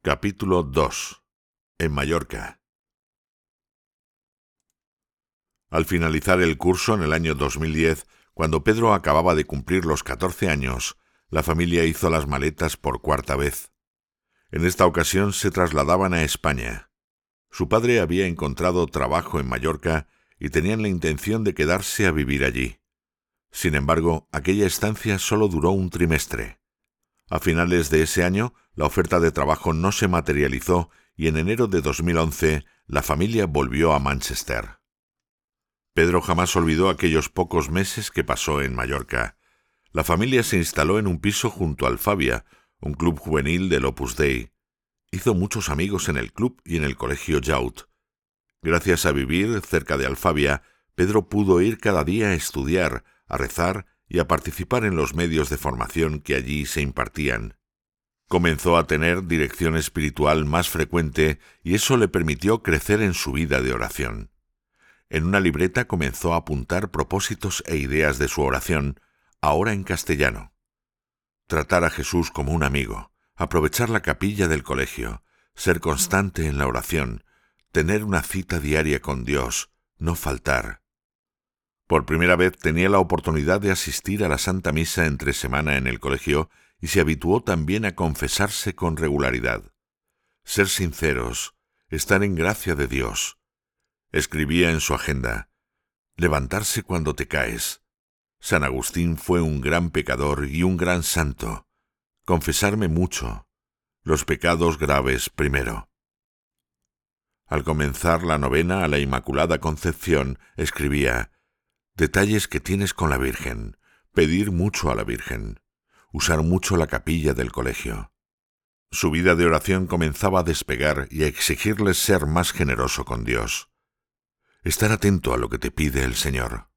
Capítulo 2. En Mallorca. Al finalizar el curso en el año 2010, cuando Pedro acababa de cumplir los 14 años, la familia hizo las maletas por cuarta vez. En esta ocasión se trasladaban a España. Su padre había encontrado trabajo en Mallorca y tenían la intención de quedarse a vivir allí. Sin embargo, aquella estancia solo duró un trimestre. A finales de ese año, la oferta de trabajo no se materializó y en enero de 2011 la familia volvió a Manchester. Pedro jamás olvidó aquellos pocos meses que pasó en Mallorca. La familia se instaló en un piso junto al Fabia, un club juvenil del Opus Dei. Hizo muchos amigos en el club y en el colegio Jaut. Gracias a vivir cerca de Alfabia, Pedro pudo ir cada día a estudiar, a rezar y a participar en los medios de formación que allí se impartían. Comenzó a tener dirección espiritual más frecuente y eso le permitió crecer en su vida de oración. En una libreta comenzó a apuntar propósitos e ideas de su oración, ahora en castellano. Tratar a Jesús como un amigo, aprovechar la capilla del colegio, ser constante en la oración, tener una cita diaria con Dios, no faltar, por primera vez tenía la oportunidad de asistir a la Santa Misa entre semana en el colegio y se habituó también a confesarse con regularidad. Ser sinceros, estar en gracia de Dios. Escribía en su agenda, levantarse cuando te caes. San Agustín fue un gran pecador y un gran santo. Confesarme mucho. Los pecados graves primero. Al comenzar la novena a la Inmaculada Concepción, escribía, Detalles que tienes con la Virgen. Pedir mucho a la Virgen. Usar mucho la capilla del colegio. Su vida de oración comenzaba a despegar y a exigirle ser más generoso con Dios. Estar atento a lo que te pide el Señor.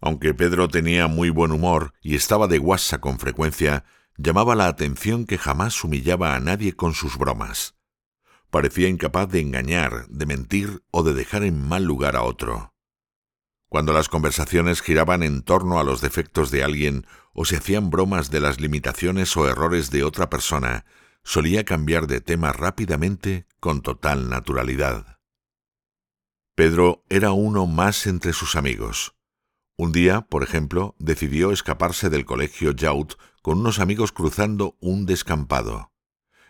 Aunque Pedro tenía muy buen humor y estaba de guasa con frecuencia, llamaba la atención que jamás humillaba a nadie con sus bromas. Parecía incapaz de engañar, de mentir o de dejar en mal lugar a otro. Cuando las conversaciones giraban en torno a los defectos de alguien o se hacían bromas de las limitaciones o errores de otra persona, solía cambiar de tema rápidamente con total naturalidad. Pedro era uno más entre sus amigos. Un día, por ejemplo, decidió escaparse del colegio Yaut con unos amigos cruzando un descampado.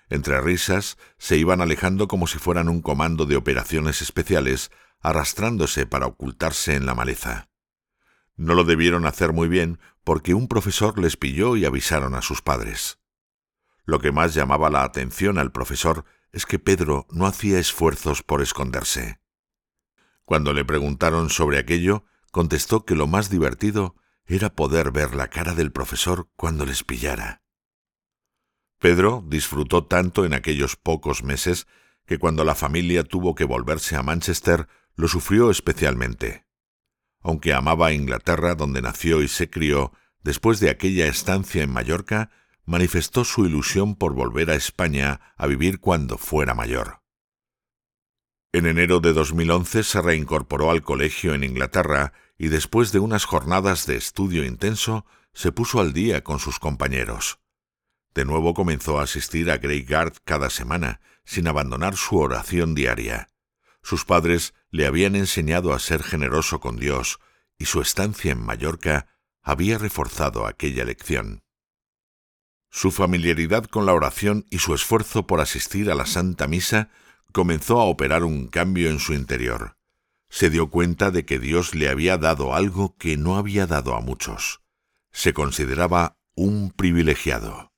Entre risas, se iban alejando como si fueran un comando de operaciones especiales arrastrándose para ocultarse en la maleza. No lo debieron hacer muy bien porque un profesor les pilló y avisaron a sus padres. Lo que más llamaba la atención al profesor es que Pedro no hacía esfuerzos por esconderse. Cuando le preguntaron sobre aquello, contestó que lo más divertido era poder ver la cara del profesor cuando les pillara. Pedro disfrutó tanto en aquellos pocos meses que cuando la familia tuvo que volverse a Manchester lo sufrió especialmente. Aunque amaba a Inglaterra, donde nació y se crió, después de aquella estancia en Mallorca, manifestó su ilusión por volver a España a vivir cuando fuera mayor. En enero de 2011 se reincorporó al colegio en Inglaterra y después de unas jornadas de estudio intenso se puso al día con sus compañeros. De nuevo comenzó a asistir a Grey Guard cada semana, sin abandonar su oración diaria. Sus padres le habían enseñado a ser generoso con Dios y su estancia en Mallorca había reforzado aquella lección. Su familiaridad con la oración y su esfuerzo por asistir a la Santa Misa comenzó a operar un cambio en su interior. Se dio cuenta de que Dios le había dado algo que no había dado a muchos. Se consideraba un privilegiado.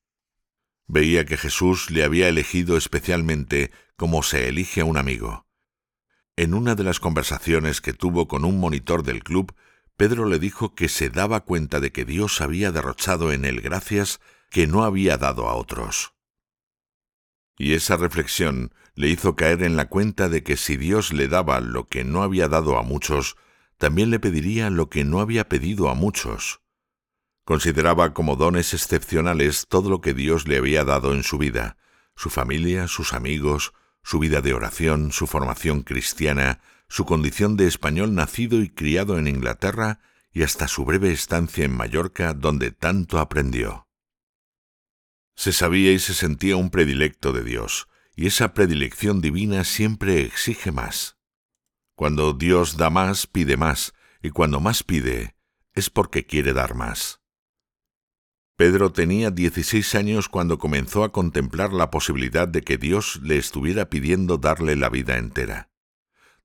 Veía que Jesús le había elegido especialmente como se elige a un amigo. En una de las conversaciones que tuvo con un monitor del club, Pedro le dijo que se daba cuenta de que Dios había derrochado en él gracias que no había dado a otros. Y esa reflexión le hizo caer en la cuenta de que si Dios le daba lo que no había dado a muchos, también le pediría lo que no había pedido a muchos. Consideraba como dones excepcionales todo lo que Dios le había dado en su vida, su familia, sus amigos, su vida de oración, su formación cristiana, su condición de español nacido y criado en Inglaterra y hasta su breve estancia en Mallorca donde tanto aprendió. Se sabía y se sentía un predilecto de Dios, y esa predilección divina siempre exige más. Cuando Dios da más, pide más, y cuando más pide, es porque quiere dar más. Pedro tenía 16 años cuando comenzó a contemplar la posibilidad de que Dios le estuviera pidiendo darle la vida entera.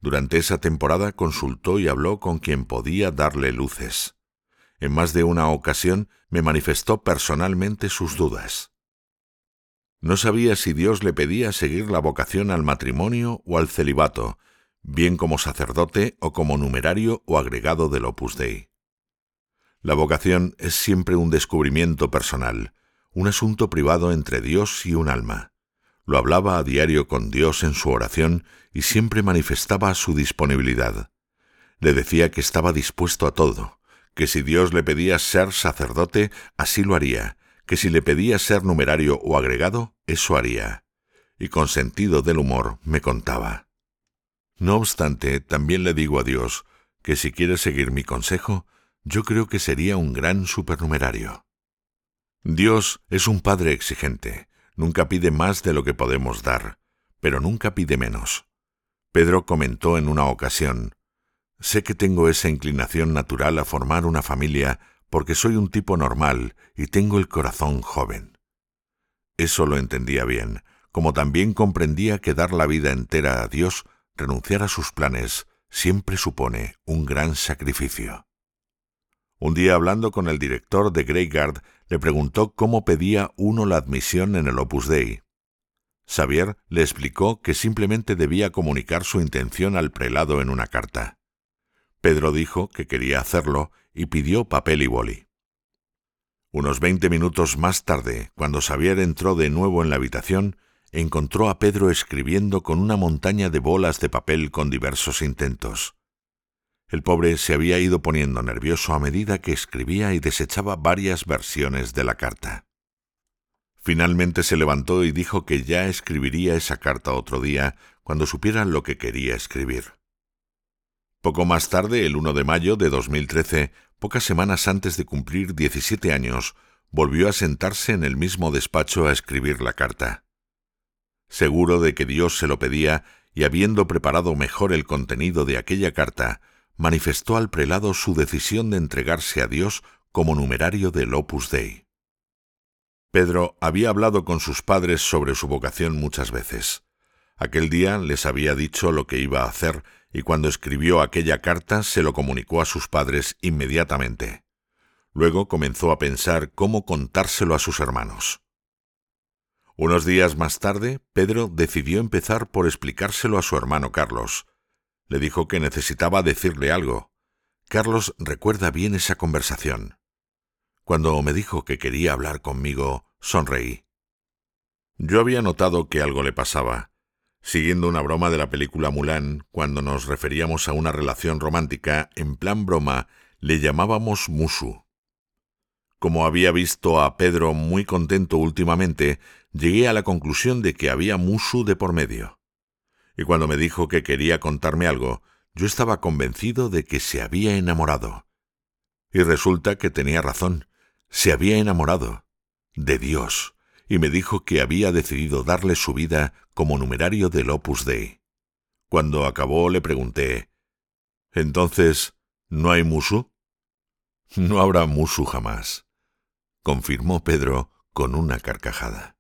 Durante esa temporada consultó y habló con quien podía darle luces. En más de una ocasión me manifestó personalmente sus dudas. No sabía si Dios le pedía seguir la vocación al matrimonio o al celibato, bien como sacerdote o como numerario o agregado del Opus Dei. La vocación es siempre un descubrimiento personal, un asunto privado entre Dios y un alma. Lo hablaba a diario con Dios en su oración y siempre manifestaba su disponibilidad. Le decía que estaba dispuesto a todo, que si Dios le pedía ser sacerdote, así lo haría, que si le pedía ser numerario o agregado, eso haría. Y con sentido del humor me contaba. No obstante, también le digo a Dios que si quiere seguir mi consejo, yo creo que sería un gran supernumerario. Dios es un Padre exigente, nunca pide más de lo que podemos dar, pero nunca pide menos. Pedro comentó en una ocasión, Sé que tengo esa inclinación natural a formar una familia porque soy un tipo normal y tengo el corazón joven. Eso lo entendía bien, como también comprendía que dar la vida entera a Dios, renunciar a sus planes, siempre supone un gran sacrificio. Un día hablando con el director de Greyguard, le preguntó cómo pedía uno la admisión en el Opus Dei. Xavier le explicó que simplemente debía comunicar su intención al prelado en una carta. Pedro dijo que quería hacerlo y pidió papel y boli. Unos veinte minutos más tarde, cuando Xavier entró de nuevo en la habitación, encontró a Pedro escribiendo con una montaña de bolas de papel con diversos intentos. El pobre se había ido poniendo nervioso a medida que escribía y desechaba varias versiones de la carta. Finalmente se levantó y dijo que ya escribiría esa carta otro día cuando supiera lo que quería escribir. Poco más tarde, el 1 de mayo de 2013, pocas semanas antes de cumplir 17 años, volvió a sentarse en el mismo despacho a escribir la carta. Seguro de que Dios se lo pedía y habiendo preparado mejor el contenido de aquella carta, manifestó al prelado su decisión de entregarse a Dios como numerario del Opus Dei. Pedro había hablado con sus padres sobre su vocación muchas veces. Aquel día les había dicho lo que iba a hacer y cuando escribió aquella carta se lo comunicó a sus padres inmediatamente. Luego comenzó a pensar cómo contárselo a sus hermanos. Unos días más tarde, Pedro decidió empezar por explicárselo a su hermano Carlos, le dijo que necesitaba decirle algo. Carlos recuerda bien esa conversación. Cuando me dijo que quería hablar conmigo, sonreí. Yo había notado que algo le pasaba. Siguiendo una broma de la película Mulan, cuando nos referíamos a una relación romántica, en plan broma, le llamábamos Musu. Como había visto a Pedro muy contento últimamente, llegué a la conclusión de que había Musu de por medio y cuando me dijo que quería contarme algo, yo estaba convencido de que se había enamorado. Y resulta que tenía razón, se había enamorado de Dios, y me dijo que había decidido darle su vida como numerario del Opus Dei. Cuando acabó le pregunté, ¿Entonces no hay musu? No habrá musu jamás, confirmó Pedro con una carcajada.